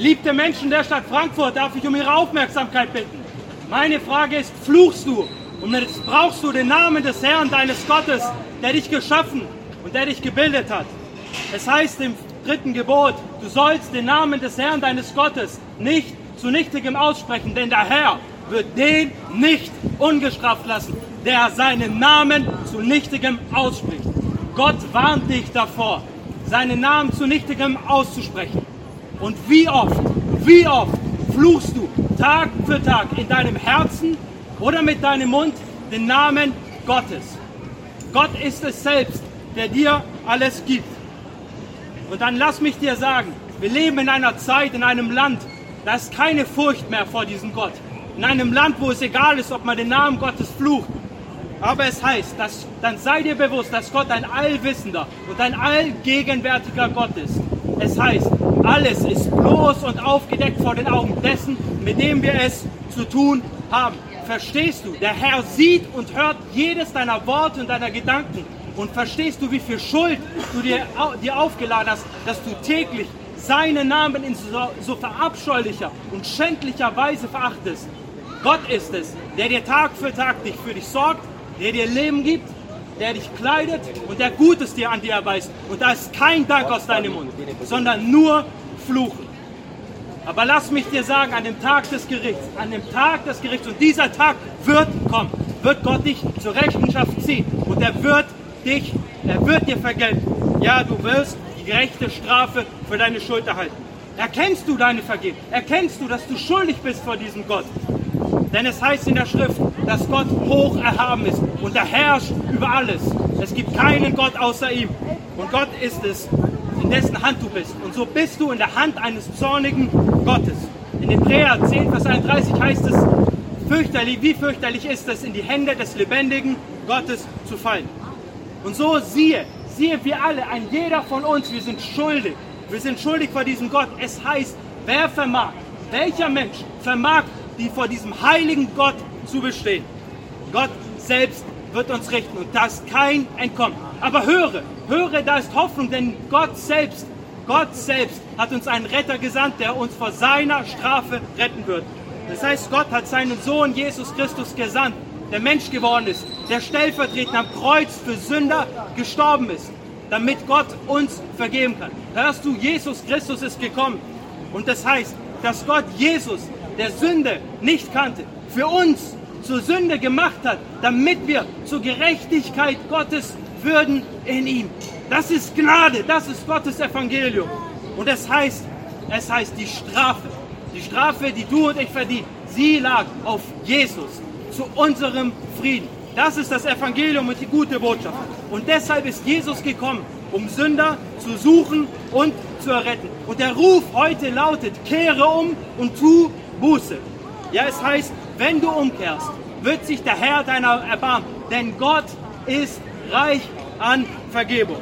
Geliebte Menschen der Stadt Frankfurt, darf ich um Ihre Aufmerksamkeit bitten. Meine Frage ist, fluchst du und jetzt brauchst du den Namen des Herrn, deines Gottes, der dich geschaffen und der dich gebildet hat. Es heißt im dritten Gebot, du sollst den Namen des Herrn, deines Gottes, nicht zu nichtigem aussprechen, denn der Herr wird den nicht ungestraft lassen, der seinen Namen zu nichtigem ausspricht. Gott warnt dich davor, seinen Namen zu nichtigem auszusprechen. Und wie oft, wie oft fluchst du Tag für Tag in deinem Herzen oder mit deinem Mund den Namen Gottes. Gott ist es selbst, der dir alles gibt. Und dann lass mich dir sagen, wir leben in einer Zeit, in einem Land, da ist keine Furcht mehr vor diesem Gott. In einem Land, wo es egal ist, ob man den Namen Gottes flucht. Aber es heißt, dass, dann sei dir bewusst, dass Gott ein allwissender und ein allgegenwärtiger Gott ist. Es heißt, alles ist bloß und aufgedeckt vor den Augen dessen, mit dem wir es zu tun haben. Verstehst du? Der Herr sieht und hört jedes deiner Worte und deiner Gedanken. Und verstehst du, wie viel Schuld du dir, dir aufgeladen hast, dass du täglich seinen Namen in so, so verabscheulicher und schändlicher Weise verachtest? Gott ist es, der dir Tag für Tag dich für dich sorgt, der dir Leben gibt, der dich kleidet und der Gutes dir an dir erweist. Und da ist kein Dank aus deinem Mund, sondern nur Fluchen. Aber lass mich dir sagen, an dem Tag des Gerichts, an dem Tag des Gerichts, und dieser Tag wird kommen, wird Gott dich zur Rechenschaft ziehen und er wird dich, er wird dir vergelten. Ja, du wirst die gerechte Strafe für deine Schuld erhalten. Erkennst du deine Vergebung? Erkennst du, dass du schuldig bist vor diesem Gott? Denn es heißt in der Schrift, dass Gott hoch erhaben ist und er herrscht über alles. Es gibt keinen Gott außer ihm. Und Gott ist es, in dessen Hand du bist. Und so bist du in der Hand eines zornigen Gottes. In Hebräer 10, Vers 31 heißt es, fürchterlich, wie fürchterlich ist es, in die Hände des lebendigen Gottes zu fallen. Und so siehe, siehe wir alle, ein jeder von uns, wir sind schuldig. Wir sind schuldig vor diesem Gott. Es heißt, wer vermag, welcher Mensch vermag, die vor diesem heiligen Gott zu bestehen? Gott selbst wird uns richten und da ist kein Entkommen. Aber höre, höre, da ist Hoffnung, denn Gott selbst, Gott selbst hat uns einen Retter gesandt, der uns vor seiner Strafe retten wird. Das heißt, Gott hat seinen Sohn Jesus Christus gesandt, der Mensch geworden ist, der stellvertretend am Kreuz für Sünder gestorben ist, damit Gott uns vergeben kann. Hörst du, Jesus Christus ist gekommen. Und das heißt, dass Gott Jesus, der Sünde nicht kannte, für uns zur Sünde gemacht hat, damit wir zur Gerechtigkeit Gottes würden in ihm. Das ist Gnade, das ist Gottes Evangelium. Und es heißt, es heißt die Strafe, die Strafe, die du und ich verdienen, sie lag auf Jesus zu unserem Frieden. Das ist das Evangelium und die gute Botschaft. Und deshalb ist Jesus gekommen, um Sünder zu suchen und zu erretten. Und der Ruf heute lautet, kehre um und tu Buße. Ja, es heißt, wenn du umkehrst, wird sich der Herr deiner erbarmen, denn Gott ist reich an Vergebung.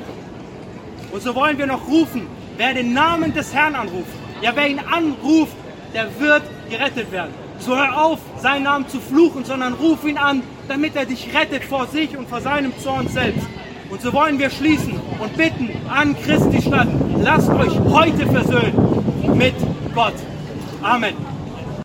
Und so wollen wir noch rufen, wer den Namen des Herrn anruft, ja, wer ihn anruft, der wird gerettet werden. So hör auf, seinen Namen zu fluchen, sondern ruf ihn an, damit er dich rettet vor sich und vor seinem Zorn selbst. Und so wollen wir schließen und bitten an Christi Stadt, lasst euch heute versöhnen mit Gott. Amen.